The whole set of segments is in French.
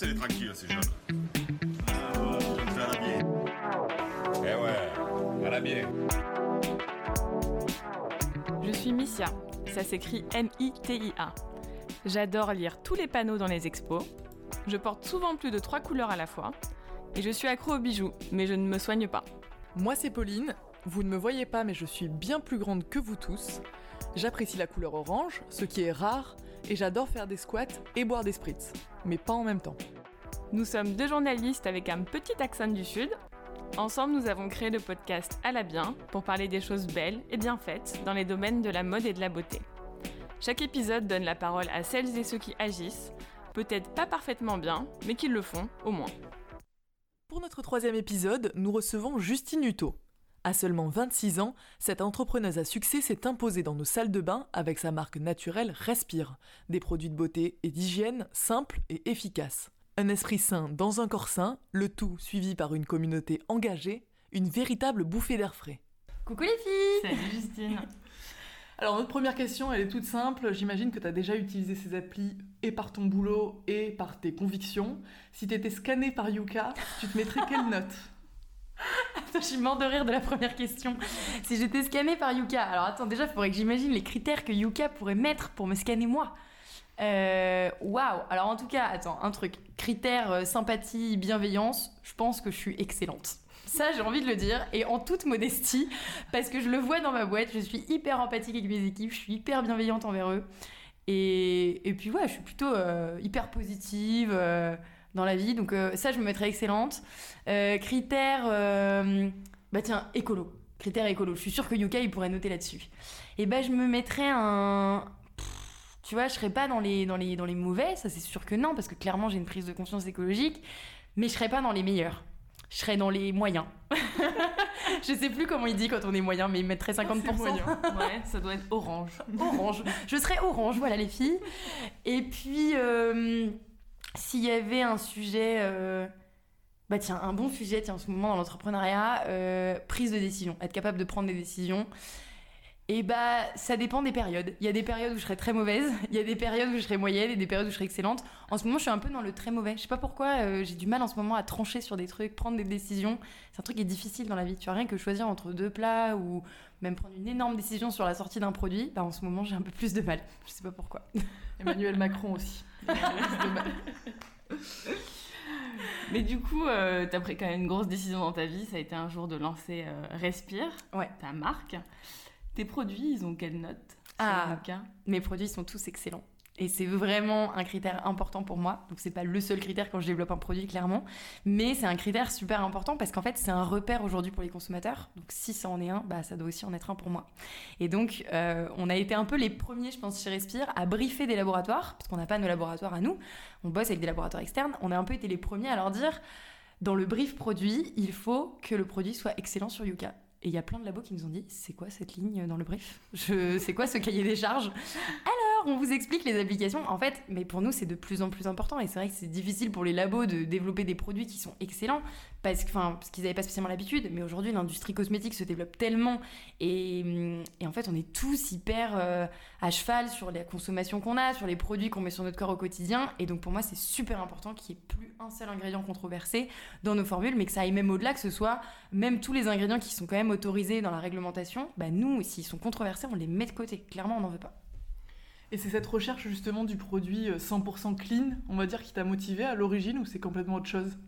Laissez-les tranquilles, ces jeunes. Ah, ça va bien. Eh ouais. Je suis Missia, ça s'écrit M-I-T-I-A. J'adore lire tous les panneaux dans les expos. Je porte souvent plus de trois couleurs à la fois. Et je suis accro aux bijoux, mais je ne me soigne pas. Moi c'est Pauline, vous ne me voyez pas mais je suis bien plus grande que vous tous. J'apprécie la couleur orange, ce qui est rare, et j'adore faire des squats et boire des spritz, mais pas en même temps. Nous sommes deux journalistes avec un petit accent du Sud. Ensemble, nous avons créé le podcast À la bien pour parler des choses belles et bien faites dans les domaines de la mode et de la beauté. Chaque épisode donne la parole à celles et ceux qui agissent, peut-être pas parfaitement bien, mais qui le font au moins. Pour notre troisième épisode, nous recevons Justine Hutto. À seulement 26 ans, cette entrepreneuse à succès s'est imposée dans nos salles de bain avec sa marque naturelle Respire, des produits de beauté et d'hygiène simples et efficaces. Un esprit sain dans un corps sain, le tout suivi par une communauté engagée, une véritable bouffée d'air frais. Coucou les filles Salut Justine Alors notre première question, elle est toute simple. J'imagine que tu as déjà utilisé ces applis et par ton boulot et par tes convictions. Si tu étais scanné par Yuka, tu te mettrais quelle note? Attends, je suis mort de rire de la première question. Si j'étais scannée par Yuka, alors attends, déjà, il faudrait que j'imagine les critères que Yuka pourrait mettre pour me scanner moi. Euh, Waouh Alors en tout cas, attends, un truc. Critères euh, sympathie, bienveillance, je pense que je suis excellente. Ça, j'ai envie de le dire, et en toute modestie, parce que je le vois dans ma boîte, je suis hyper empathique avec mes équipes, je suis hyper bienveillante envers eux. Et, et puis ouais, je suis plutôt euh, hyper positive dans la vie, donc ça, je me mettrais excellente. Critères, euh, bah tiens, écolo. Critères écolo. Je suis sûre que Yuka, il pourrait noter là-dessus. Et bah, je me mettrais un. Tu vois, je serais pas dans les, dans les, dans les mauvais, ça c'est sûr que non, parce que clairement j'ai une prise de conscience écologique, mais je serais pas dans les meilleurs. Je serais dans les moyens. je sais plus comment il dit quand on est moyen, mais il mettrait 50%. C'est moyen. Ouais, ça doit être orange. orange. Je serais orange, voilà les filles. Et puis, euh, s'il y avait un sujet, euh, bah tiens, un bon sujet, tiens, en ce moment dans l'entrepreneuriat, euh, prise de décision, être capable de prendre des décisions. Et bah, ça dépend des périodes. Il y a des périodes où je serais très mauvaise, il y a des périodes où je serais moyenne et des périodes où je serais excellente. En ce moment, je suis un peu dans le très mauvais. Je sais pas pourquoi, euh, j'ai du mal en ce moment à trancher sur des trucs, prendre des décisions. C'est un truc qui est difficile dans la vie. Tu as rien que choisir entre deux plats ou même prendre une énorme décision sur la sortie d'un produit. Bah, en ce moment, j'ai un peu plus de mal. Je sais pas pourquoi. Emmanuel Macron aussi. Mais du coup, euh, t'as pris quand même une grosse décision dans ta vie, ça a été un jour de lancer euh, Respire, Ouais. ta marque. Tes produits, ils ont quelle note Ah. Mes produits sont tous excellents. Et c'est vraiment un critère important pour moi. Donc c'est pas le seul critère quand je développe un produit clairement, mais c'est un critère super important parce qu'en fait c'est un repère aujourd'hui pour les consommateurs. Donc si ça en est un, bah ça doit aussi en être un pour moi. Et donc euh, on a été un peu les premiers, je pense chez Respire, à briefer des laboratoires parce qu'on n'a pas nos laboratoires à nous. On bosse avec des laboratoires externes. On a un peu été les premiers à leur dire dans le brief produit, il faut que le produit soit excellent sur Yuka. Et il y a plein de labos qui nous ont dit c'est quoi cette ligne dans le brief? Je c'est quoi ce cahier des charges? Alors on vous explique les applications. En fait, mais pour nous c'est de plus en plus important. Et c'est vrai que c'est difficile pour les labos de développer des produits qui sont excellents parce que enfin parce qu'ils n'avaient pas spécialement l'habitude. Mais aujourd'hui l'industrie cosmétique se développe tellement et, et en fait on est tous hyper euh, à cheval sur la consommation qu'on a, sur les produits qu'on met sur notre corps au quotidien. Et donc pour moi c'est super important qu'il n'y ait plus un seul ingrédient controversé dans nos formules, mais que ça aille même au-delà, que ce soit même tous les ingrédients qui sont quand même autorisés dans la réglementation, bah nous, s'ils sont controversés, on les met de côté. Clairement, on n'en veut pas. Et c'est cette recherche justement du produit euh, 100% clean, on va dire, qui t'a motivé à l'origine ou c'est complètement autre chose?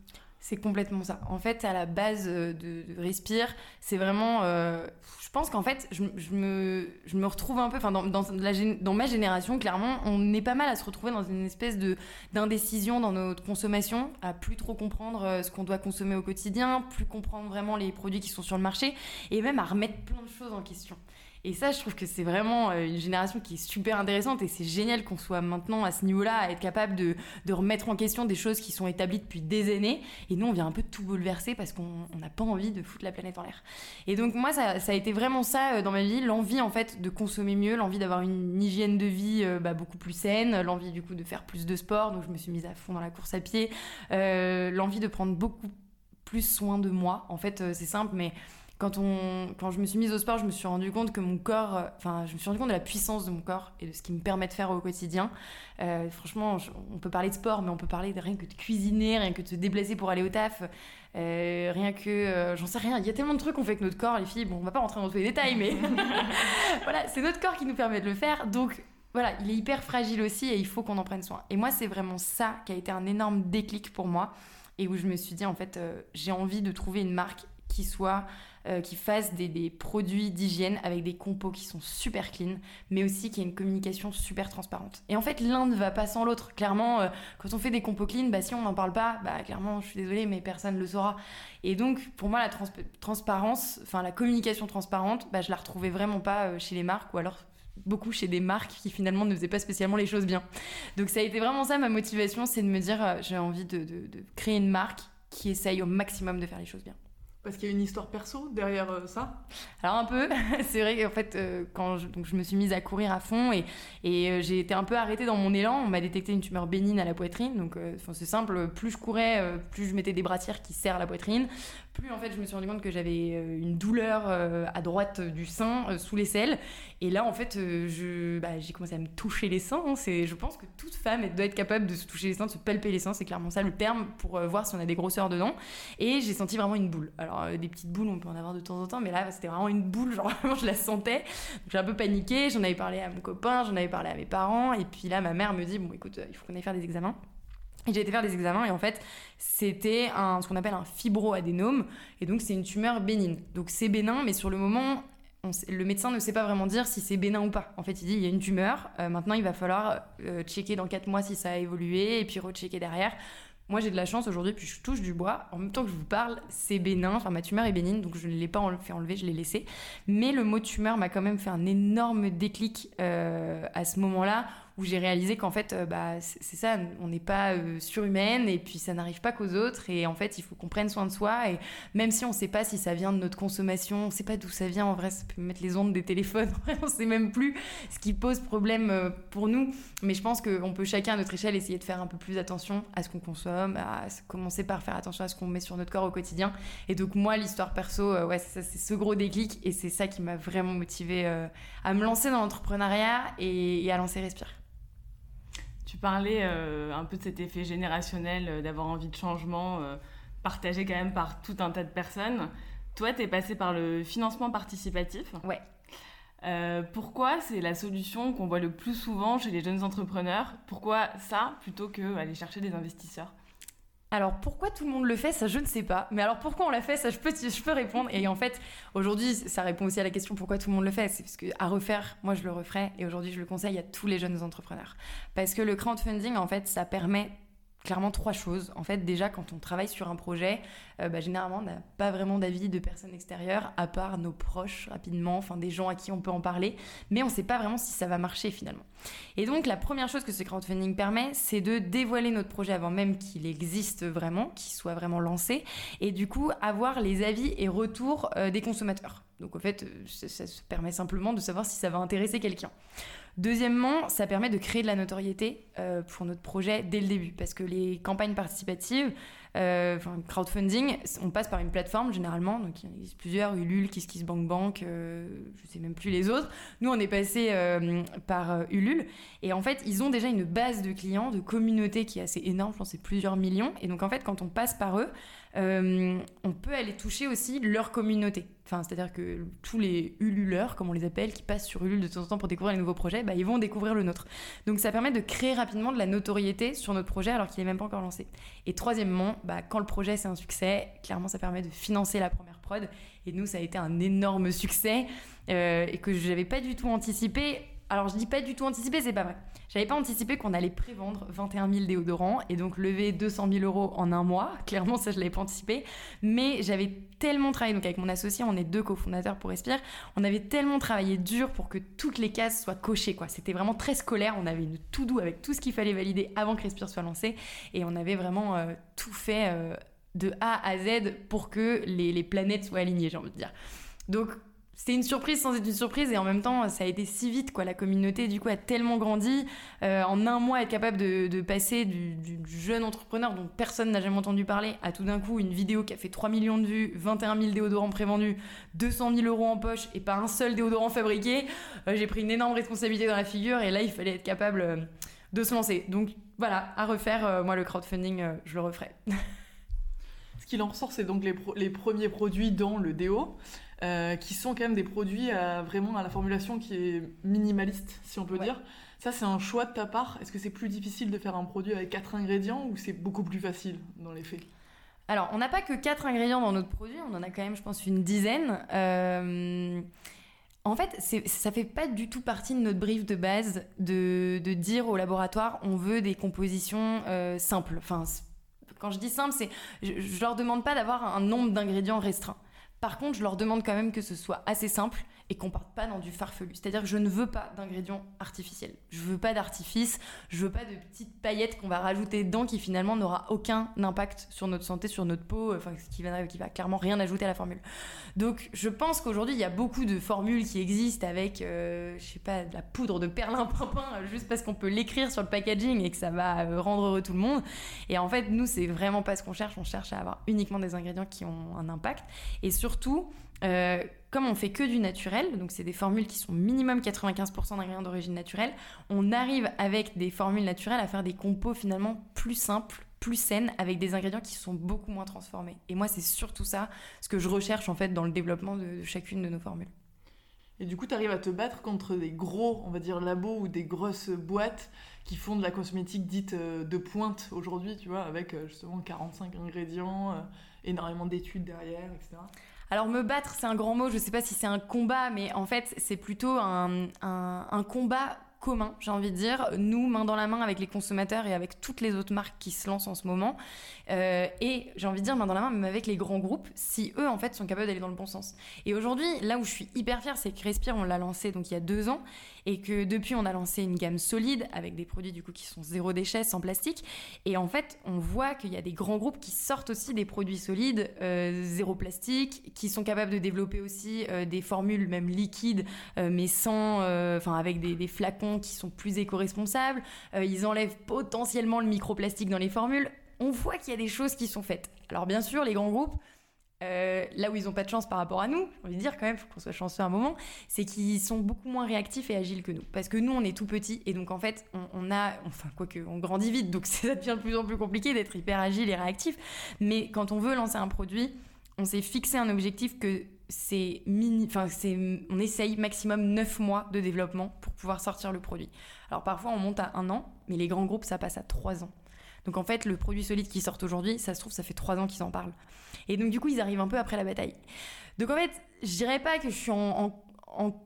C'est complètement ça. En fait, à la base euh, de, Respire, c'est vraiment. euh, je pense qu'en fait, je, je me, je me retrouve un peu. Enfin, dans, dans, dans ma génération, clairement, on est pas mal à se retrouver dans une espèce de d'indécision dans notre consommation, à plus trop comprendre euh, ce qu'on doit consommer au quotidien, plus comprendre vraiment les produits qui sont sur le marché, et même à remettre plein de choses en question. Et ça, je trouve que c'est vraiment euh, une génération qui est super intéressante et c'est génial qu'on soit maintenant à ce niveau-là, à être capable de, de remettre en question des choses qui sont établies depuis des années. Et nous, on vient un peu tout bouleverser parce qu'on on n'a pas envie de foutre la planète en l'air. Et donc moi, ça, a été vraiment ça euh, dans ma vie, l'envie en fait de consommer mieux, l'envie d'avoir une hygiène de vie euh, bah, beaucoup plus saine, l'envie du coup de faire plus de sport. Donc je me suis mise à fond dans la course à pied, l'envie de prendre beaucoup plus soin de moi. En fait, c'est simple, mais quand, on, quand je me suis mise au sport, je me suis rendu compte que mon corps, euh, enfin, je me suis rendu compte de la puissance de mon corps et de ce qui me permet de faire au quotidien. Euh, franchement, on peut parler de sport, mais on peut parler de rien que de cuisiner, rien que de se déplacer pour aller au taf, euh, rien que, j'en sais rien. Il y a tellement de trucs qu'on fait avec notre corps, les filles. Bon, on va pas rentrer dans tous les détails, mais voilà, c'est notre corps qui nous permet de le faire. Donc, voilà, il est hyper fragile aussi et il faut qu'on en prenne soin. Et moi, c'est vraiment ça qui a été un énorme déclic pour moi et où je me suis dit, en fait, j'ai envie de trouver une marque qui soit euh, qui fasse des, produits d'hygiène avec des compos qui sont super clean, mais aussi qui ait une communication super transparente. Et en fait, l'un ne va pas sans l'autre. Clairement, euh, quand on fait des compos clean, bah, si on n'en parle pas, bah, clairement, je suis désolée, mais personne ne le saura. Et donc, pour moi, la transparence, enfin la communication transparente, bah, je la retrouvais vraiment pas euh, chez les marques, ou alors beaucoup chez des marques qui finalement ne faisaient pas spécialement les choses bien. Donc ça a été vraiment ça ma motivation, c'est de me dire j'ai envie de créer une marque qui essaye au maximum de faire les choses bien. Parce qu'il y a une histoire perso derrière euh, ça? Alors un peu, c'est vrai qu'en fait, euh, quand je, me suis mise à courir à fond et, et euh, j'ai été un peu arrêtée dans mon élan, on m'a détecté une tumeur bénigne à la poitrine, donc c'est simple, plus je courais, plus je mettais des brassières qui serrent la poitrine, plus en fait je me suis rendu compte que j'avais euh, une douleur euh, à droite du sein, euh, sous les selles. Et là en fait je, bah, j'ai commencé à me toucher les seins. Hein. C'est, je pense que toute femme doit être capable de se toucher les seins, de se palper les seins. C'est clairement ça le terme pour voir si on a des grosseurs dedans. Et j'ai senti vraiment une boule. Alors des petites boules on peut en avoir de temps en temps, mais là c'était vraiment une boule. Genre vraiment je la sentais. Donc j'ai un peu paniqué. J'en avais parlé à mon copain, j'en avais parlé à mes parents. Et puis là ma mère me dit bon écoute il faut qu'on aille faire des examens. J'ai été faire des examens et en fait, c'était ce qu'on appelle un fibroadénome. Et donc, c'est une tumeur bénigne. Donc, c'est bénin, mais sur le moment, le médecin ne sait pas vraiment dire si c'est bénin ou pas. En fait, il dit il y a une tumeur. Euh, maintenant, il va falloir euh, checker dans 4 mois si ça a évolué et puis rechecker derrière. Moi, j'ai de la chance aujourd'hui, puis je touche du bois. En même temps que je vous parle, c'est bénin. Enfin, ma tumeur est bénigne, donc je ne l'ai pas fait enlever, je l'ai laissé. Mais le mot tumeur m'a quand même fait un énorme déclic euh, à ce moment-là où j'ai réalisé qu'en fait, euh, bah, c'est ça, on n'est pas euh, surhumaine et puis ça n'arrive pas qu'aux autres. Et en fait, il faut qu'on prenne soin de soi. Et même si on ne sait pas si ça vient de notre consommation, on ne sait pas d'où ça vient, en vrai, ça peut mettre les ondes des téléphones, on ne sait même plus ce qui pose problème euh, pour nous. Mais je pense qu'on peut chacun à notre échelle essayer de faire un peu plus attention à ce qu'on consomme, à commencer par faire attention à ce qu'on met sur notre corps au quotidien. Et donc, moi, l'histoire perso, ouais, c'est ce gros déclic et c'est ça qui m'a vraiment motivée à me lancer dans l'entrepreneuriat et, et à lancer Respire. Tu parlais euh, un peu de cet effet générationnel, euh, d'avoir envie de changement, euh, partagé quand même par tout un tas de personnes. Toi, tu es passé par le financement participatif. Ouais. pourquoi c'est la solution qu'on voit le plus souvent chez les jeunes entrepreneurs? Pourquoi ça plutôt que aller chercher des investisseurs? Alors pourquoi tout le monde le fait, ça je ne sais pas. Mais alors pourquoi on l'a fait, ça je peux, je peux répondre. Et en fait, aujourd'hui, ça répond aussi à la question pourquoi tout le monde le fait? C'est parce que à refaire, moi je le referai. Et aujourd'hui, je le conseille à tous les jeunes entrepreneurs. Parce que le crowdfunding, en fait, ça permet clairement trois choses. En fait, déjà, quand on travaille sur un projet, euh, bah, généralement, on n'a pas vraiment d'avis de personnes extérieures, à part nos proches, rapidement, enfin des gens à qui on peut en parler, mais on ne sait pas vraiment si ça va marcher finalement. Et donc, la première chose que ce crowdfunding permet, c'est de dévoiler notre projet avant même qu'il existe vraiment, qu'il soit vraiment lancé, et du coup, avoir les avis et retours euh, des consommateurs. Donc, en fait, euh, ça, ça permet simplement de savoir si ça va intéresser quelqu'un. Deuxièmement, ça permet de créer de la notoriété euh, pour notre projet dès le début, parce que les campagnes participatives, euh, crowdfunding, on passe par une plateforme généralement, donc il y en existe plusieurs, Ulule, KissKissBankBank, euh, je sais même plus les autres. Nous, on est passé euh, par Ulule, et en fait, ils ont déjà une base de clients, de communauté qui est assez énorme, je pense c'est plusieurs millions, et donc en fait, quand on passe par eux, euh, on peut aller toucher aussi leur communauté. Enfin, c'est-à-dire que tous les ululeurs, comme on les appelle, qui passent sur Ulule de temps en temps pour découvrir les nouveaux projets, bah, ils vont découvrir le nôtre. Donc ça permet de créer rapidement de la notoriété sur notre projet alors qu'il n'est même pas encore lancé. Et troisièmement, bah, quand le projet c'est un succès, clairement ça permet de financer la première prod. Et nous, ça a été un énorme succès euh, et que je n'avais pas du tout anticipé. Alors je dis pas du tout anticipé, c'est pas vrai. J'avais pas anticipé qu'on allait prévendre 21 000 déodorants et donc lever 200 000 euros en un mois. Clairement, ça, je l'avais pas anticipé. Mais j'avais tellement travaillé, donc avec mon associé, on est deux cofondateurs pour Respire, on avait tellement travaillé dur pour que toutes les cases soient cochées, quoi. C'était vraiment très scolaire. On avait une tout doux avec tout ce qu'il fallait valider avant que Respire soit lancé. Et on avait vraiment euh, tout fait euh, de A à Z pour que les, les planètes soient alignées, j'ai envie de dire. Donc, c'était une surprise sans être une surprise et en même temps ça a été si vite quoi. La communauté du coup a tellement grandi. Euh, en un mois être capable de, passer du, jeune entrepreneur dont personne n'a jamais entendu parler à tout d'un coup une vidéo qui a fait 3 millions de vues 21 000 déodorants prévendus 200 000 euros en poche et pas un seul déodorant fabriqué euh, j'ai pris une énorme responsabilité dans la figure et là il fallait être capable euh, de se lancer. Donc voilà à refaire moi le crowdfunding je le referai. Ce qu'il en ressort c'est donc les, les premiers produits dans le déo euh, qui sont quand même des produits vraiment à la formulation qui est minimaliste, si on peut dire. Ça, c'est un choix de ta part. Est-ce que c'est plus difficile de faire un produit avec quatre ingrédients ou c'est beaucoup plus facile dans les faits? Alors, on n'a pas que quatre ingrédients dans notre produit, on en a quand même, je pense, une dizaine. Euh, en fait, ça fait pas du tout partie de notre brief de base de, dire au laboratoire on veut des compositions euh, simples. Enfin, quand je dis simple, c'est je, je leur demande pas d'avoir un nombre d'ingrédients restreint. Par contre, je leur demande quand même que ce soit assez simple et qu'on parte pas dans du farfelu. C'est-à-dire que je ne veux pas d'ingrédients artificiels. Je veux pas d'artifice, je veux pas de petites paillettes qu'on va rajouter dedans qui finalement n'aura aucun impact sur notre santé, sur notre peau, enfin qui va, va clairement rien ajouter à la formule. Donc je pense qu'aujourd'hui il y a beaucoup de formules qui existent avec, euh, je sais pas, de la poudre de perlimpinpin juste parce qu'on peut l'écrire sur le packaging et que ça va euh, rendre heureux tout le monde. Et en fait nous c'est vraiment pas ce qu'on cherche, on cherche à avoir uniquement des ingrédients qui ont un impact et surtout euh, comme on fait que du naturel, donc c'est des formules qui sont minimum 95% d'ingrédients d'origine naturelle, on arrive avec des formules naturelles à faire des compos finalement plus simples, plus saines, avec des ingrédients qui sont beaucoup moins transformés. Et moi, c'est surtout ça ce que je recherche en fait dans le développement de, chacune de nos formules. Et du coup, tu arrives à te battre contre des gros, on va dire, labos ou des grosses boîtes qui font de la cosmétique dite euh, de pointe aujourd'hui, tu vois, avec euh, justement 45 ingrédients, énormément d'études derrière, etc. Alors me battre, c'est un grand mot, je sais pas si c'est un combat, mais en fait c'est plutôt un, un combat commun, j'ai envie de dire, nous, main dans la main avec les consommateurs et avec toutes les autres marques qui se lancent en ce moment. Euh, et j'ai envie de dire main dans la main, même avec les grands groupes, si eux, en fait, sont capables d'aller dans le bon sens. Et aujourd'hui, là où je suis hyper fière, c'est que Respire, on l'a lancé donc il y a deux ans, et que depuis, on a lancé une gamme solide avec des produits du coup qui sont zéro déchet, sans plastique. Et en fait, on voit qu'il y a des grands groupes qui sortent aussi des produits solides, euh, zéro plastique, qui sont capables de développer aussi euh, des formules même liquides, mais sans, enfin avec des, flacons qui sont plus éco-responsables, euh, ils enlèvent potentiellement le microplastique dans les formules. On voit qu'il y a des choses qui sont faites. Alors bien sûr, les grands groupes, euh, là où ils n'ont pas de chance par rapport à nous, j'ai envie de dire quand même, faut qu'on soit chanceux un moment, c'est qu'ils sont beaucoup moins réactifs et agiles que nous. Parce que nous, on est tout petits et donc en fait, on, a, enfin quoique, on grandit vite, donc ça devient de plus en plus compliqué d'être hyper agile et réactif. Mais quand on veut lancer un produit, on s'est fixé un objectif que c'est mini, enfin c'est, on essaye maximum 9 mois de développement pour pouvoir sortir le produit. Alors parfois on monte à un an, mais les grands groupes ça passe à 3 ans. Donc en fait le produit solide qui sort aujourd'hui, ça se trouve ça fait 3 ans qu'ils en parlent. Et donc du coup ils arrivent un peu après la bataille. Donc en fait je dirais pas que je suis en,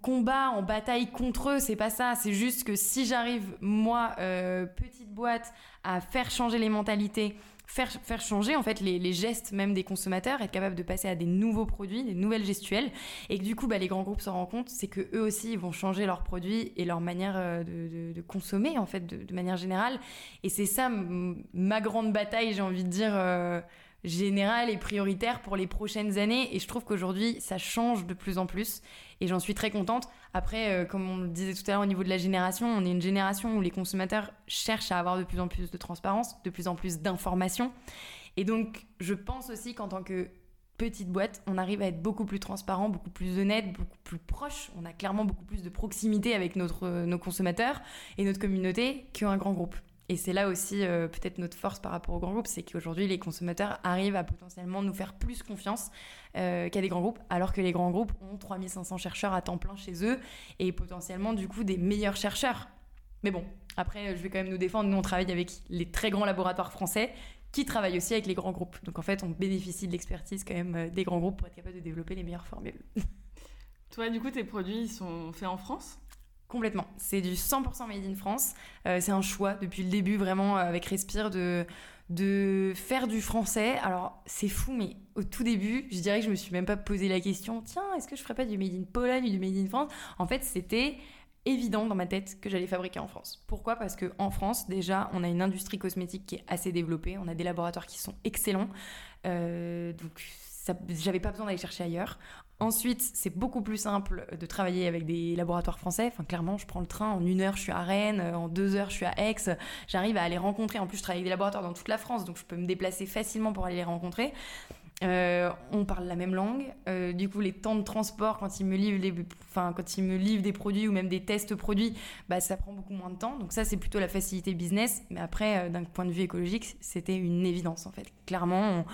combat, en bataille contre eux, c'est pas ça. C'est juste que si j'arrive, moi, euh, petite boîte, à faire changer les mentalités, faire, changer en fait les, gestes même des consommateurs, être capable de passer à des nouveaux produits, des nouvelles gestuelles, et que du coup bah, les grands groupes se rendent compte, c'est que eux aussi vont changer leurs produits et leur manière euh, de, consommer en fait de, manière générale. Et c'est ça ma grande bataille, j'ai envie de dire. Euh, générale et prioritaire pour les prochaines années et je trouve qu'aujourd'hui ça change de plus en plus et j'en suis très contente. Après, euh, comme on le disait tout à l'heure au niveau de la génération, on est une génération où les consommateurs cherchent à avoir de plus en plus de transparence, de plus en plus d'informations. Et donc, je pense aussi qu'en tant que petite boîte, on arrive à être beaucoup plus transparent, beaucoup plus honnête, beaucoup plus proche. On a clairement beaucoup plus de proximité avec notre, nos consommateurs et notre communauté qu'un grand groupe. Et c'est là aussi euh, peut-être notre force par rapport aux grands groupes, c'est qu'aujourd'hui les consommateurs arrivent à potentiellement nous faire plus confiance euh, qu'à des grands groupes, alors que les grands groupes ont 3500 chercheurs à temps plein chez eux et potentiellement du coup des meilleurs chercheurs. Mais bon, après je vais quand même nous défendre, nous on travaille avec les très grands laboratoires français qui travaillent aussi avec les grands groupes. Donc en fait on bénéficie de l'expertise quand même euh, des grands groupes pour être capable de développer les meilleures formules. Toi du coup tes produits sont faits en France? Complètement. C'est du 100% made in France. Euh, c'est un choix depuis le début, vraiment, euh, avec Respire, de, faire du français. Alors, c'est fou, mais au tout début, je dirais que je me suis même pas posé la question tiens, est-ce que je ferais pas du made in Pologne ou du made in France? En fait, c'était évident dans ma tête que j'allais fabriquer en France. Pourquoi? Parce que en France, déjà, on a une industrie cosmétique qui est assez développée. On a des laboratoires qui sont excellents. Euh, donc, j'avais pas besoin d'aller chercher ailleurs. Ensuite, c'est beaucoup plus simple de travailler avec des laboratoires français. Enfin, clairement, je prends le train, en une heure, je suis à Rennes, en deux heures, je suis à Aix. J'arrive à aller rencontrer. En plus, je travaille avec des laboratoires dans toute la France, donc je peux me déplacer facilement pour aller les rencontrer. Euh, on parle la même langue. Euh, du coup, les temps de transport, quand ils me livrent, enfin, quand ils me livrent des produits ou même des tests produits, bah, ça prend beaucoup moins de temps. Donc ça, c'est plutôt la facilité business. Mais après, euh, d'un point de vue écologique, c'était une évidence en fait. Clairement,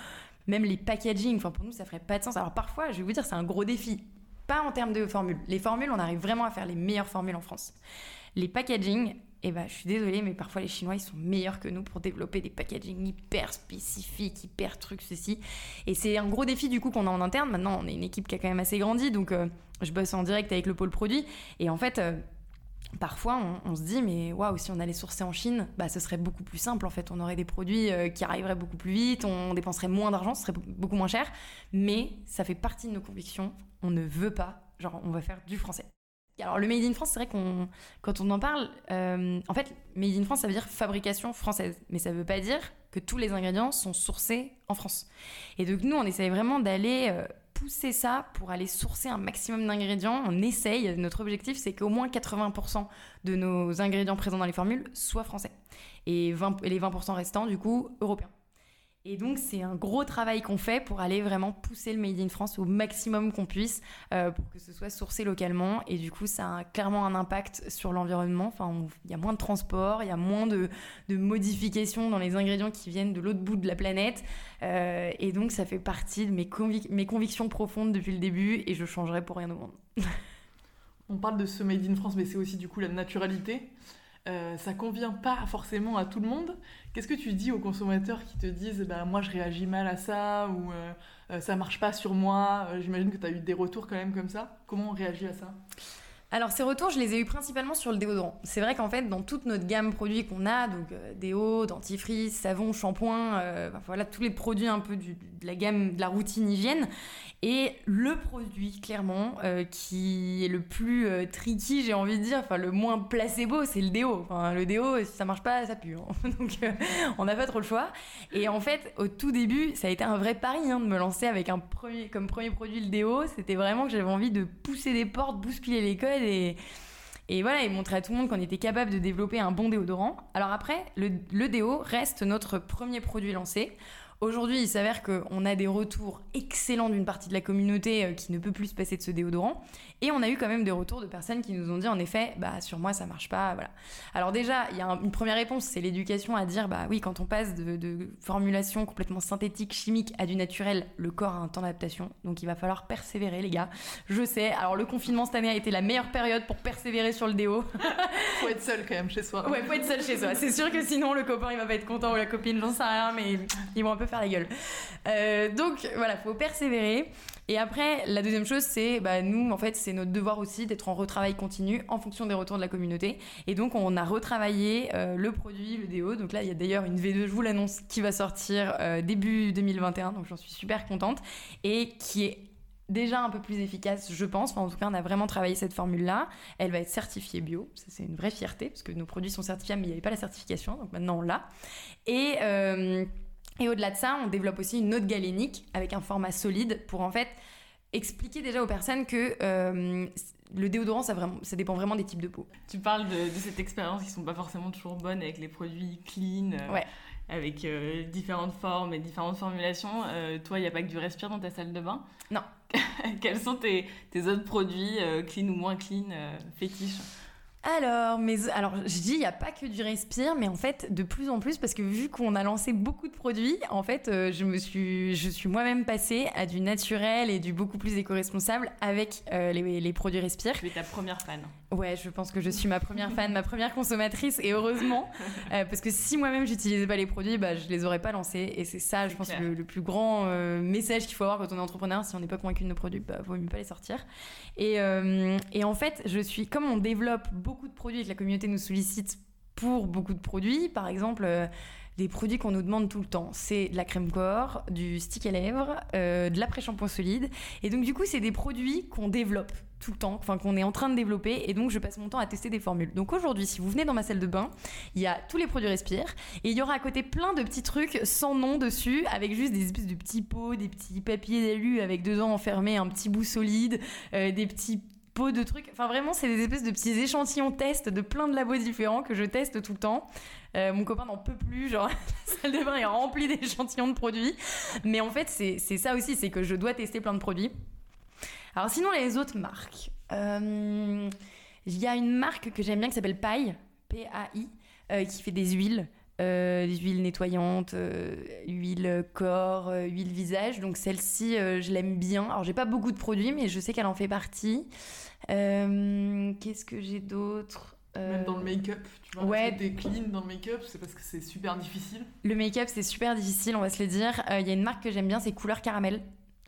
même les packaging, enfin pour nous, ça ferait pas de sens. Alors parfois, je vais vous dire, c'est un gros défi. Pas en termes de formules. Les formules, on arrive vraiment à faire les meilleures formules en France. Les packaging, eh ben, je suis désolée, mais parfois les Chinois, ils sont meilleurs que nous pour développer des packaging hyper spécifiques, hyper trucs, ceci. Et c'est un gros défi du coup qu'on a en interne. Maintenant, on est une équipe qui a quand même assez grandi, donc euh, je bosse en direct avec le pôle produit. Et en fait, euh, parfois, on, se dit, mais waouh, si on allait sourcer en Chine, bah, ce serait beaucoup plus simple. En fait, on aurait des produits euh, qui arriveraient beaucoup plus vite, on dépenserait moins d'argent, ce serait beaucoup moins cher. Mais ça fait partie de nos convictions. On ne veut pas, genre, on va faire du français. Alors le Made in France, c'est vrai qu'on, quand on en parle, euh, en fait, Made in France, ça veut dire fabrication française, mais ça veut pas dire que tous les ingrédients sont sourcés en France. Et donc nous, on essaye vraiment d'aller euh, pousser ça pour aller sourcer un maximum d'ingrédients. On essaye, notre objectif, c'est qu'au moins 80% de nos ingrédients présents dans les formules soient français. Et, 20, et les 20% restants, du coup, européens. Et donc, c'est un gros travail qu'on fait pour aller vraiment pousser le Made in France au maximum qu'on puisse euh, pour que ce soit sourcé localement. Et du coup, ça a clairement un impact sur l'environnement. Enfin, il y a moins de transport, il y a moins de, modifications dans les ingrédients qui viennent de l'autre bout de la planète. Euh, et donc, ça fait partie de mes, mes convictions profondes depuis le début et je changerai pour rien au monde. On parle de ce Made in France, mais c'est aussi du coup la naturalité. Euh, ça convient pas forcément à tout le monde. Qu'est-ce que tu dis aux consommateurs qui te disent bah, moi je réagis mal à ça ou euh, euh, ça marche pas sur moi J'imagine que tu as eu des retours quand même comme ça. Comment on réagit à ça? Alors ces retours, je les ai eu principalement sur le déodorant. C'est vrai qu'en fait, dans toute notre gamme produits qu'on a, donc déo, dentifrice, savon, shampoing, voilà tous les produits un peu de la gamme de la routine hygiène, et le produit, clairement, euh, qui est le plus euh, tricky, j'ai envie de dire, enfin le moins placebo, c'est le déo. Enfin, le déo, si ça marche pas, ça pue. Hein. Donc, euh, on n'a pas trop le choix. Et en fait, au tout début, ça a été un vrai pari hein, de me lancer avec un premier, comme premier produit le déo. C'était vraiment que j'avais envie de pousser des portes, bousculer les codes et. Voilà, montrer à tout le monde qu'on était capable de développer un bon déodorant. Alors après, le déo reste notre premier produit lancé. Aujourd'hui, il s'avère qu'on a des retours excellents d'une partie de la communauté euh, qui ne peut plus se passer de ce déodorant. Et on a eu quand même des retours de personnes qui nous ont dit en effet, bah sur moi ça marche pas, voilà. Alors déjà, il y a une première réponse, c'est l'éducation à dire, bah oui, quand on passe de, de, formulation complètement synthétique, chimique à du naturel, le corps a un temps d'adaptation. Donc il va falloir persévérer, les gars. Je sais. Alors le confinement cette année a été la meilleure période pour persévérer sur le déo. faut être seul quand même chez soi. Ouais, faut être seul chez soi. C'est sûr que sinon le copain il va pas être content ou la copine, j'en sais rien, mais ils vont un peu faire la gueule. Euh, donc voilà, faut persévérer. Et après, la deuxième chose, c'est bah, nous, en fait, c'est notre devoir aussi d'être en retravail continu en fonction des retours de la communauté. Et donc, on a retravaillé euh, le produit, le déo. Donc là, il y a d'ailleurs une V2, je vous l'annonce, qui va sortir euh, début 2021. Donc j'en suis super contente. Et qui est déjà un peu plus efficace, je pense. en tout cas, on a vraiment travaillé cette formule-là. Elle va être certifiée bio. Ça, c'est une vraie fierté, parce que nos produits sont certifiés, mais il n'y avait pas la certification. Donc maintenant, on l'a. Et... Et au-delà de ça, on développe aussi une note galénique avec un format solide pour en fait expliquer déjà aux personnes que euh, le déodorant, ça, vraiment, ça dépend vraiment des types de peau. Tu parles de, cette expérience qui sont pas forcément toujours bonnes avec les produits clean, euh, avec euh, différentes formes et différentes formulations. toi, il n'y a pas que du respire dans ta salle de bain? Non. Quels sont tes, tes autres produits, clean ou moins clean, fétiches? Alors, mais, alors, je dis, il n'y a pas que du respire, mais en fait, de plus en plus, parce que vu qu'on a lancé beaucoup de produits, en fait, euh, je me suis, je suis moi-même passée à du naturel et du beaucoup plus éco-responsable avec euh, les, les, produits respire. Tu es ta première fan. Ouais, je pense que je suis ma première fan, ma première consommatrice, et heureusement, euh, parce que si moi-même j'utilisais pas les produits, bah, je les aurais pas lancés, et c'est ça, je pense, le, le, plus grand message qu'il faut avoir quand on est entrepreneur, si on n'est pas convaincu de nos produits, bah, vaut mieux pas les sortir. Et, et en fait, je suis, comme on développe beaucoup beaucoup de produits et que la communauté nous sollicite pour beaucoup de produits. Par exemple, euh, des produits qu'on nous demande tout le temps. C'est de la crème corps, du stick à lèvres, euh, de l'après-shampoing solide. Et donc, du coup, c'est des produits qu'on développe tout le temps, enfin qu'on est en train de développer et donc je passe mon temps à tester des formules. Donc aujourd'hui, si vous venez dans ma salle de bain, il y a tous les produits Respire et il y aura à côté plein de petits trucs sans nom dessus avec juste des espèces de petits pots, des petits papiers d'alu avec dedans enfermé un petit bout solide, euh, des petits pots de trucs. Enfin vraiment, c'est des espèces de petits échantillons tests de plein de labos différents que je teste tout le temps. Euh, mon copain n'en peut plus, genre la salle de bain est remplie d'échantillons de produits. Mais en fait, c'est ça aussi, c'est que je dois tester plein de produits. Alors sinon, les autres marques. Euh, il y a une marque que j'aime bien qui s'appelle Paille, P-A-I, euh, qui fait des huiles. Euh, des huiles nettoyantes, huile corps, huile visage. Donc celle-ci, je l'aime bien. Alors j'ai pas beaucoup de produits, mais je sais qu'elle en fait partie. Qu'est-ce que j'ai d'autre? Même dans le make-up, tu vois, ouais. des clean dans le make-up, c'est parce que c'est super difficile. Le make-up, c'est super difficile, on va se le dire. Il y a une marque que j'aime bien, c'est Couleur Caramel.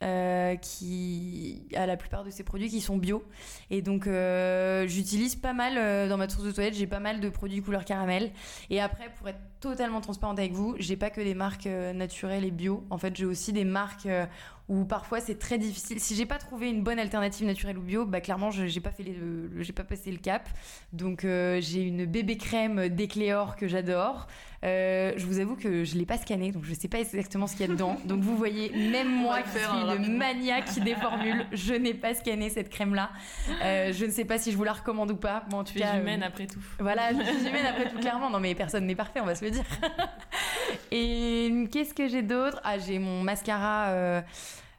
Euh, qui a la plupart de ces produits qui sont bio. Et donc, euh, j'utilise pas mal euh, dans ma source de toilette, j'ai pas mal de produits couleur caramel. Et après, pour être totalement transparente avec vous, j'ai pas que des marques naturelles et bio. En fait, j'ai aussi des marques où parfois c'est très difficile. Si j'ai pas trouvé une bonne alternative naturelle ou bio, bah clairement j'ai pas fait j'ai pas passé le cap. Donc j'ai une bébé crème d'Ecléor que j'adore. Euh, je vous avoue que je l'ai pas scanné, donc je sais pas exactement ce qu'il y a dedans. Donc vous voyez, même moi qui suis une maniaque des formules, je n'ai pas scanné cette crème-là. Euh, je ne sais pas si je vous la recommande ou pas. Bon, en tout tu cas, es humaine euh, après tout. Voilà, je suis humaine après tout, clairement. Non, mais personne n'est parfait, on va se le dire. Et qu'est-ce que j'ai d'autre? Ah, j'ai mon mascara.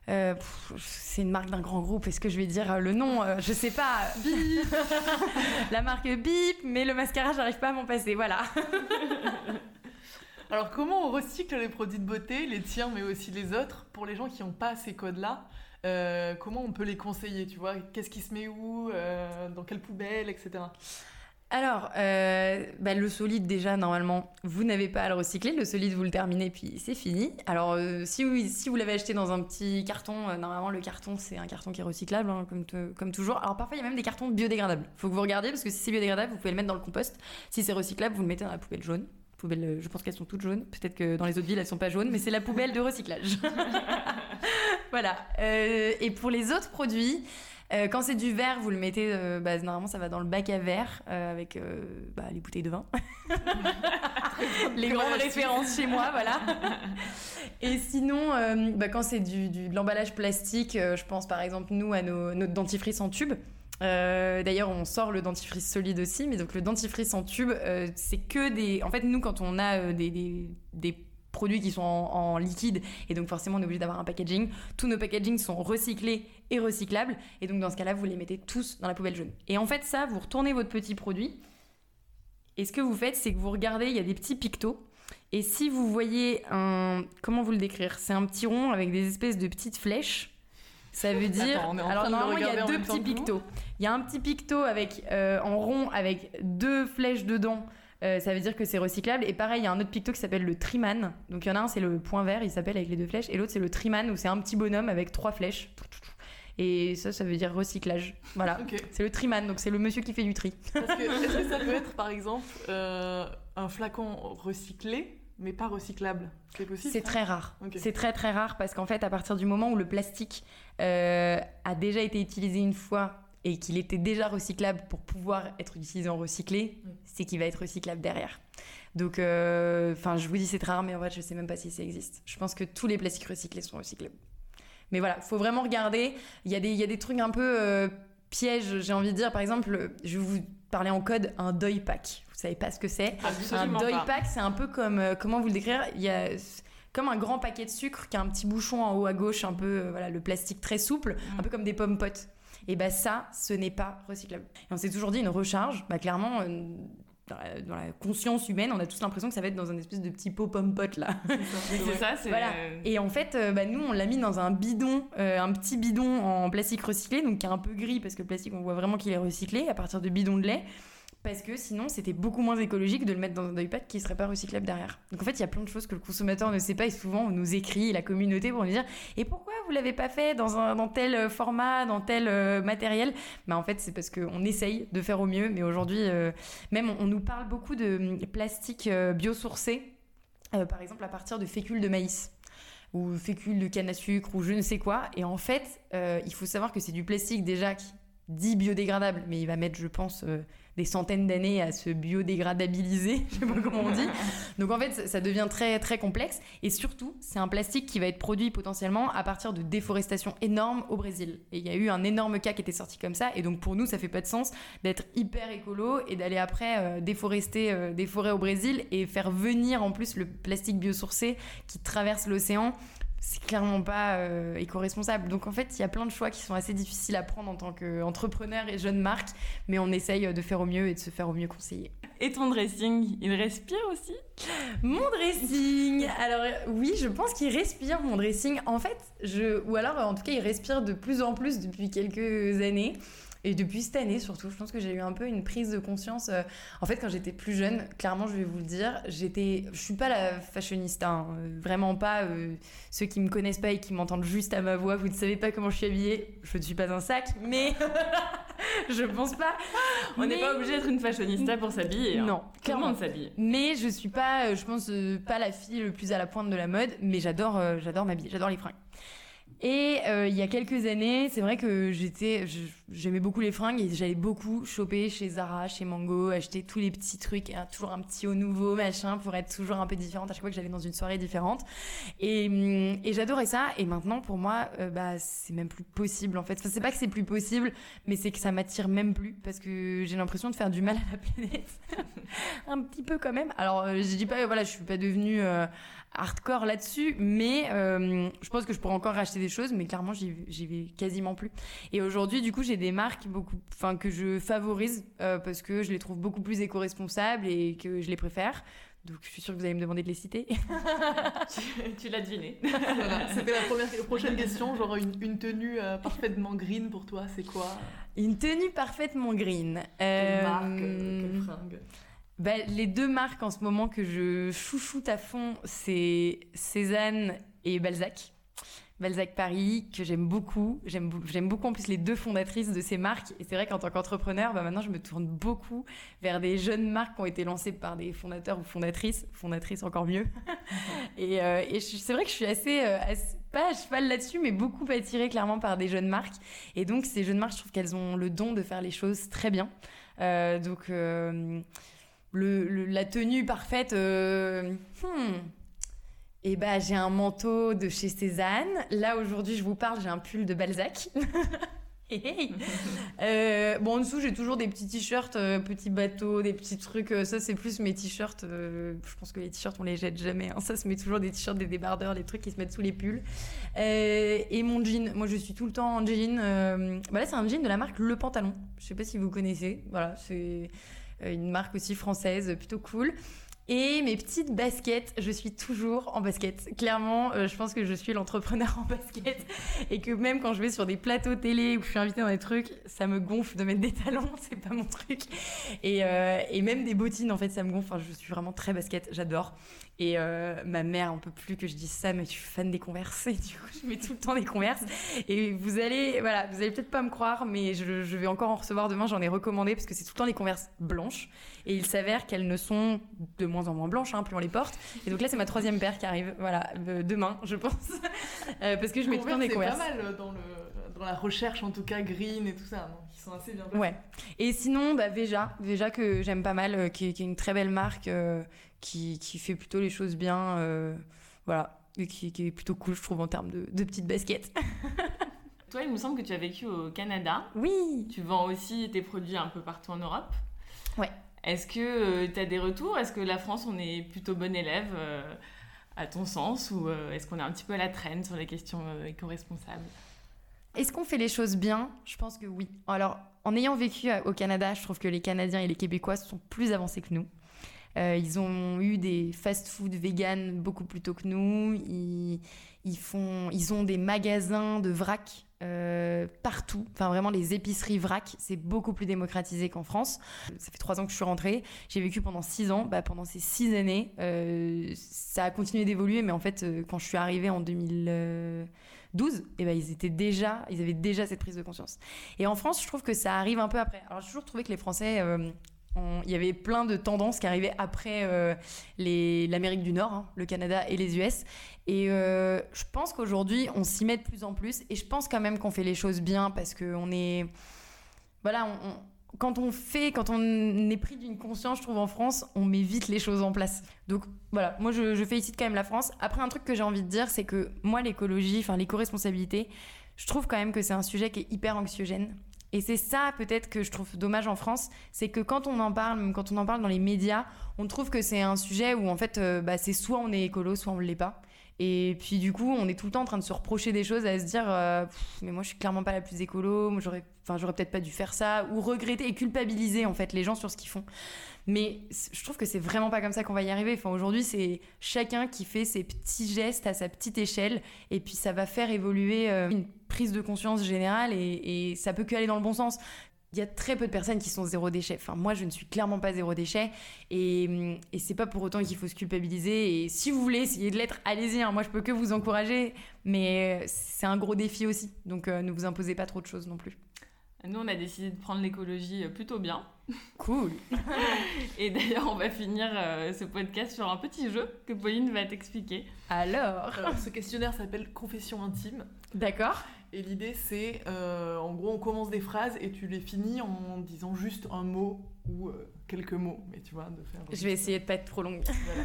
c'est une marque d'un grand groupe. Est-ce que je vais dire le nom? Je sais pas. Bip La marque Bip, mais le mascara, j'arrive pas à m'en passer. Voilà. Alors, comment on recycle les produits de beauté, les tiens, mais aussi les autres, pour les gens qui n'ont pas ces codes-là? Euh, Comment on peut les conseiller, tu vois? Qu'est-ce qui se met où? Euh, Dans quelle poubelle, etc. Alors, euh, bah, le solide, déjà, normalement, vous n'avez pas à le recycler. Le solide, vous le terminez, puis c'est fini. Alors, si vous, si vous l'avez acheté dans un petit carton, normalement, le carton, c'est un carton qui est recyclable, hein, comme, comme toujours. Alors, parfois, il y a même des cartons biodégradables. Faut que vous regardiez, parce que si c'est biodégradable, vous pouvez le mettre dans le compost. Si c'est recyclable, vous le mettez dans la poubelle jaune. Euh, je pense qu'elles sont toutes jaunes. Peut-être que dans les autres villes, elles sont pas jaunes, mais c'est la poubelle de recyclage. voilà. Euh, et pour les autres produits, euh, quand c'est du verre, vous le mettez, bah, normalement ça va dans le bac à verre avec bah, les bouteilles de vin. les grandes références chez moi, voilà. Et sinon, bah, quand c'est du, de l'emballage plastique, je pense par exemple nous à nos, notre dentifrice en tube. Euh, d'ailleurs, on sort le dentifrice solide aussi, mais donc le dentifrice en tube, euh, c'est que des. En fait, nous, quand on a euh, des, produits qui sont en, liquide, et donc forcément, on est obligé d'avoir un packaging, tous nos packagings sont recyclés et recyclables, et donc dans ce cas-là, vous les mettez tous dans la poubelle jaune. Et en fait, ça, vous retournez votre petit produit, et ce que vous faites, c'est que vous regardez, il y a des petits pictos. Et si vous voyez un. Comment vous le décrire? C'est un petit rond avec des espèces de petites flèches ça veut dire. alors normalement, il y a deux petits pictos. Il y a un petit picto avec euh, en rond avec deux flèches dedans. Euh, ça veut dire que c'est recyclable. Et pareil, il y a un autre picto qui s'appelle le Triman. Donc il y en a un, c'est le point vert, il s'appelle avec les deux flèches. Et l'autre, c'est le Triman, où c'est un petit bonhomme avec trois flèches. Et ça, ça veut dire recyclage. Voilà. C'est le Triman, donc c'est le monsieur qui fait du tri. Est-ce que ça peut être, par exemple, euh, un flacon recyclé mais pas recyclable? C'est possible C'est très rare. C'est très très rare parce qu'en fait, à partir du moment où le plastique euh, a déjà été utilisé une fois et qu'il était déjà recyclable pour pouvoir être utilisé en recyclé, mm. c'est qu'il va être recyclable derrière. Donc, euh, enfin, je vous dis c'est très rare, mais en fait, je sais même pas si ça existe. Je pense que tous les plastiques recyclés sont recyclables. Mais voilà, faut vraiment regarder. Il y a des, il y a des trucs un peu euh, pièges, j'ai envie de dire. Par exemple, je vais vous parler en code un deuil pack. Vous savez pas ce que c'est Un deuil pack, c'est un peu comme euh, comment vous le décrire? Il y a comme un grand paquet de sucre qui a un petit bouchon en haut à gauche, un peu euh, voilà le plastique très souple, un peu comme des pommes potes. Et bah ça, ce n'est pas recyclable. Et on s'est toujours dit une recharge, bah clairement. Euh, dans la, conscience humaine, on a tous l'impression que ça va être dans un espèce de petit pot pomme pote là. C'est ça, c'est. Voilà. Et en fait, bah, nous, on l'a mis dans un bidon, un petit bidon en plastique recyclé, donc qui est un peu gris parce que le plastique, on voit vraiment qu'il est recyclé à partir de bidons de lait parce que sinon c'était beaucoup moins écologique de le mettre dans un iPad qui serait pas recyclable derrière. Donc en fait, il y a plein de choses que le consommateur ne sait pas et souvent on nous écrit la communauté pour nous dire et pourquoi vous l'avez pas fait dans un tel format, dans tel euh, matériel? Bah en fait, c'est parce qu'on essaye de faire au mieux, mais aujourd'hui euh, même on, nous parle beaucoup de hum, plastique euh, biosourcé par exemple à partir de fécule de maïs ou fécule de canne à sucre ou je ne sais quoi et en fait, il faut savoir que c'est du plastique déjà dit biodégradable, mais il va mettre, je pense, euh, des centaines d'années à se biodégradabiliser, je sais pas comment on dit. Donc en fait, ça devient très très complexe et surtout, c'est un plastique qui va être produit potentiellement à partir de déforestation énorme au Brésil. Et il y a eu un énorme cas qui était sorti comme ça et donc pour nous, ça fait pas de sens d'être hyper écolo et d'aller après euh, déforester euh, des forêts au Brésil et faire venir en plus le plastique biosourcé qui traverse l'océan c'est clairement pas euh, éco-responsable. Donc en fait, il y a plein de choix qui sont assez difficiles à prendre en tant qu'entrepreneur et jeune marque, mais on essaye de faire au mieux et de se faire au mieux conseiller. Et ton dressing, il respire aussi? Mon dressing Alors oui, je pense qu'il respire mon dressing. En fait, je... ou alors en tout cas, il respire de plus en plus depuis quelques années. Et depuis cette année, surtout, je pense que j'ai eu un peu une prise de conscience. Euh, en fait, quand j'étais plus jeune, clairement, je vais vous le dire, j'étais, je suis pas la fashioniste, hein, euh, vraiment pas. Euh, ceux qui me connaissent pas et qui m'entendent juste à ma voix, vous ne savez pas comment je suis habillée. Je ne suis pas un sac, mais je pense pas. On n'est pas obligé d'être une fashionista pour s'habiller. Hein. Non, clairement de s'habiller. Mais je suis pas, je pense, pas la fille le plus à la pointe de la mode, mais j'adore, j'adore m'habiller, j'adore les fringues. Et euh, il y a quelques années, c'est vrai que j'étais, j'aimais beaucoup les fringues et j'allais beaucoup choper chez Zara, chez Mango, acheter tous les petits trucs, hein, toujours un petit haut nouveau, machin, pour être toujours un peu différente à chaque fois que j'allais dans une soirée différente. Et, hum, j'adorais ça. Et maintenant, pour moi, euh, bah, c'est même plus possible en fait. C'est pas que c'est plus possible, mais c'est que ça m'attire même plus parce que j'ai l'impression de faire du mal à la planète. un petit peu quand même. Alors, euh, je dis pas, voilà, je suis pas devenue hardcore là-dessus, mais euh, je pense que je pourrais encore racheter des choses, mais clairement j'y vais quasiment plus. Et aujourd'hui, du coup, j'ai des marques beaucoup, enfin que je favorise euh, parce que je les trouve beaucoup plus éco-responsables et que je les préfère. Donc je suis sûre que vous allez me demander de les citer. tu, l'as deviné. C'était la première, prochaine question, genre une, tenue euh, parfaitement green pour toi, c'est quoi? Une tenue parfaitement green. Quelle marque, quelle fringue bah, les deux marques en ce moment que je chouchoute à fond, c'est Cézanne et Balzac. Balzac Paris, que j'aime beaucoup. J'aime, beaucoup en plus les deux fondatrices de ces marques. Et c'est vrai qu'en tant qu'entrepreneur, bah maintenant je me tourne beaucoup vers des jeunes marques qui ont été lancées par des fondateurs ou fondatrices. Fondatrices encore mieux. et, euh, et c'est vrai que je suis assez, euh, pas à cheval là-dessus, mais beaucoup attirée clairement par des jeunes marques. Et donc ces jeunes marques, je trouve qu'elles ont le don de faire les choses très bien. Euh, donc le, la tenue parfaite. Euh, hmm. Et eh bah j'ai un manteau de chez Cézanne. Là aujourd'hui je vous parle, j'ai un pull de Balzac. Euh, bon en dessous j'ai toujours des petits t-shirts, euh, petits bateaux, des petits trucs. ça c'est plus mes t-shirts. je pense que les t-shirts on les jette jamais. Hein. Ça se met toujours des t-shirts, des débardeurs, des trucs qui se mettent sous les pulls. et mon jean, moi je suis tout le temps en jean. Bah là c'est un jean de la marque Le Pantalon. Je sais pas si vous connaissez. Voilà c'est euh, une marque aussi française plutôt cool. Et mes petites baskets, je suis toujours en basket. Clairement, euh, je pense que je suis l'entrepreneur en basket. Et que même quand je vais sur des plateaux télé où je suis invitée dans des trucs, ça me gonfle de mettre des talons, c'est pas mon truc. Et, euh, et, même des bottines, en fait, ça me gonfle. Enfin, je suis vraiment très basket, j'adore. Et euh, ma mère, on peut plus que je dise ça, mais tu es fan des converses. Et du coup, je mets tout le temps des converses. Et vous allez, voilà, vous allez peut-être pas me croire, mais je, vais encore en recevoir demain. J'en ai recommandé parce que c'est tout le temps des converses blanches. Et il s'avère qu'elles ne sont de moins en moins blanches, hein, plus on les porte. Et donc là, c'est ma troisième paire qui arrive, voilà, euh, demain, je pense. Euh, parce que je mets tout le temps des converses. C'est pas mal dans, le, dans la recherche, en tout cas, green et tout ça. Donc ils sont assez bien. Ouais. Et sinon, bah, Veja, Veja que j'aime pas mal, qui, qui, est une très belle marque qui, qui, fait plutôt les choses bien. Euh, voilà. Et qui, qui, est plutôt cool, je trouve, en termes de, de petites baskets. Toi, il me semble que tu as vécu au Canada. Oui. Tu vends aussi tes produits un peu partout en Europe. Ouais. Est-ce que euh, tu as des retours? Est-ce que la France, on est plutôt bon élève euh, à ton sens? Ou est-ce qu'on est un petit peu à la traîne sur les questions éco-responsables? Est-ce qu'on fait les choses bien? Je pense que oui. Alors, en ayant vécu au Canada, je trouve que les Canadiens et les Québécois sont plus avancés que nous. Euh, ils ont eu des fast-food vegan beaucoup plus tôt que nous. Ils, font, ils ont des magasins de vrac euh, partout. Enfin, vraiment, les épiceries vrac, c'est beaucoup plus démocratisé qu'en France. Ça fait trois ans que je suis rentrée. J'ai vécu pendant six ans. Bah, pendant ces six années, euh, ça a continué d'évoluer. Mais en fait, quand je suis arrivée en 2012, et eh ben, ils étaient déjà, ils avaient déjà cette prise de conscience. Et en France, je trouve que ça arrive un peu après. Alors, j'ai toujours trouvé que les Français il y avait plein de tendances qui arrivaient après euh, l'Amérique du Nord, hein, le Canada et les US. Et euh, je pense qu'aujourd'hui, on s'y met de plus en plus. Et je pense quand même qu'on fait les choses bien parce qu'on est. voilà, on- quand on fait, quand on est pris d'une conscience, je trouve en France, on met vite les choses en place. Donc voilà, moi je, je félicite quand même la France. Après, un truc que j'ai envie de dire, c'est que moi, l'écologie, enfin l'éco-responsabilité, je trouve quand même que c'est un sujet qui est hyper anxiogène. Et c'est ça peut-être que je trouve dommage en France, c'est que quand on en parle, quand on en parle dans les médias, on trouve que c'est un sujet où en fait, euh, bah, c'est soit on est écolo, soit on l'est pas. Et puis du coup, on est tout le temps en train de se reprocher des choses, à se dire, euh, mais moi je suis clairement pas la plus écolo, j'aurais, enfin j'aurais peut-être pas dû faire ça, ou regretter et culpabiliser en fait les gens sur ce qu'ils font. Mais je trouve que c'est vraiment pas comme ça qu'on va y arriver. Enfin aujourd'hui, c'est chacun qui fait ses petits gestes à sa petite échelle, et puis ça va faire évoluer euh, une prise de conscience générale, et, et ça peut que aller dans le bon sens. Il y a très peu de personnes qui sont zéro déchet. Enfin, moi, je ne suis clairement pas zéro déchet. Et, et c'est pas pour autant qu'il faut se culpabiliser. Et si vous voulez essayer de l'être, allez-y. hein. Moi, je peux que vous encourager. Mais euh, c'est un gros défi aussi. Donc, euh, ne vous imposez pas trop de choses non plus. Nous, on a décidé de prendre l'écologie euh, plutôt bien. Cool. Et d'ailleurs, on va finir euh, ce podcast sur un petit jeu que Pauline va t'expliquer. Alors, Alors, ce questionnaire s'appelle Confession intime. d'accord. Et l'idée, c'est, euh, en gros, on commence des phrases et tu les finis en disant juste un mot ou euh, quelques mots. Mais tu vois, de faire. Je vais essayer de pas être trop longue. Voilà.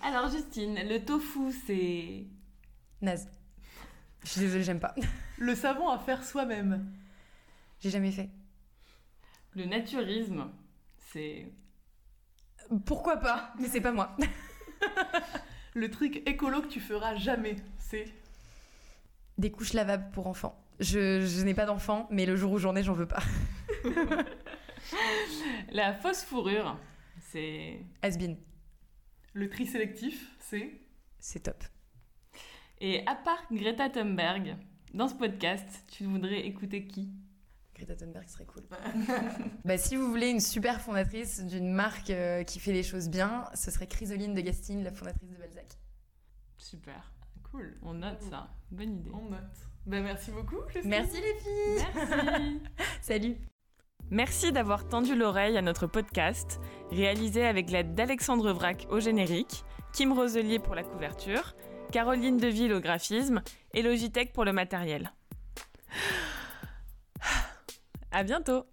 Alors, Justine, le tofu, c'est. Naze. Je suis désolée, j'aime pas. Le savon à faire soi-même. J'ai jamais fait. Le naturisme, c'est. Pourquoi pas Mais c'est pas moi. Le truc écolo que tu feras jamais, c'est. Des couches lavables pour enfants. Je, je n'ai pas d'enfant, mais le jour où j'en ai, j'en veux pas. La fausse fourrure, c'est. Asbin, Le tri sélectif, c'est. c'est top. Et à part Greta Thunberg, dans ce podcast, tu voudrais écouter qui? Greta Thunberg serait cool. bah, si vous voulez une super fondatrice d'une marque euh, qui fait les choses bien, ce serait Chrysoline de Gastine, la fondatrice de Balzac. Super. Cool. On note ça. Bonne idée. On note. Ben, merci beaucoup, Justine. Merci les filles Merci. Salut Merci d'avoir tendu l'oreille à notre podcast, réalisé avec l'aide d'Alexandre Vrac au générique, Kim Roselier pour la couverture, Caroline Deville au graphisme et Logitech pour le matériel. À bientôt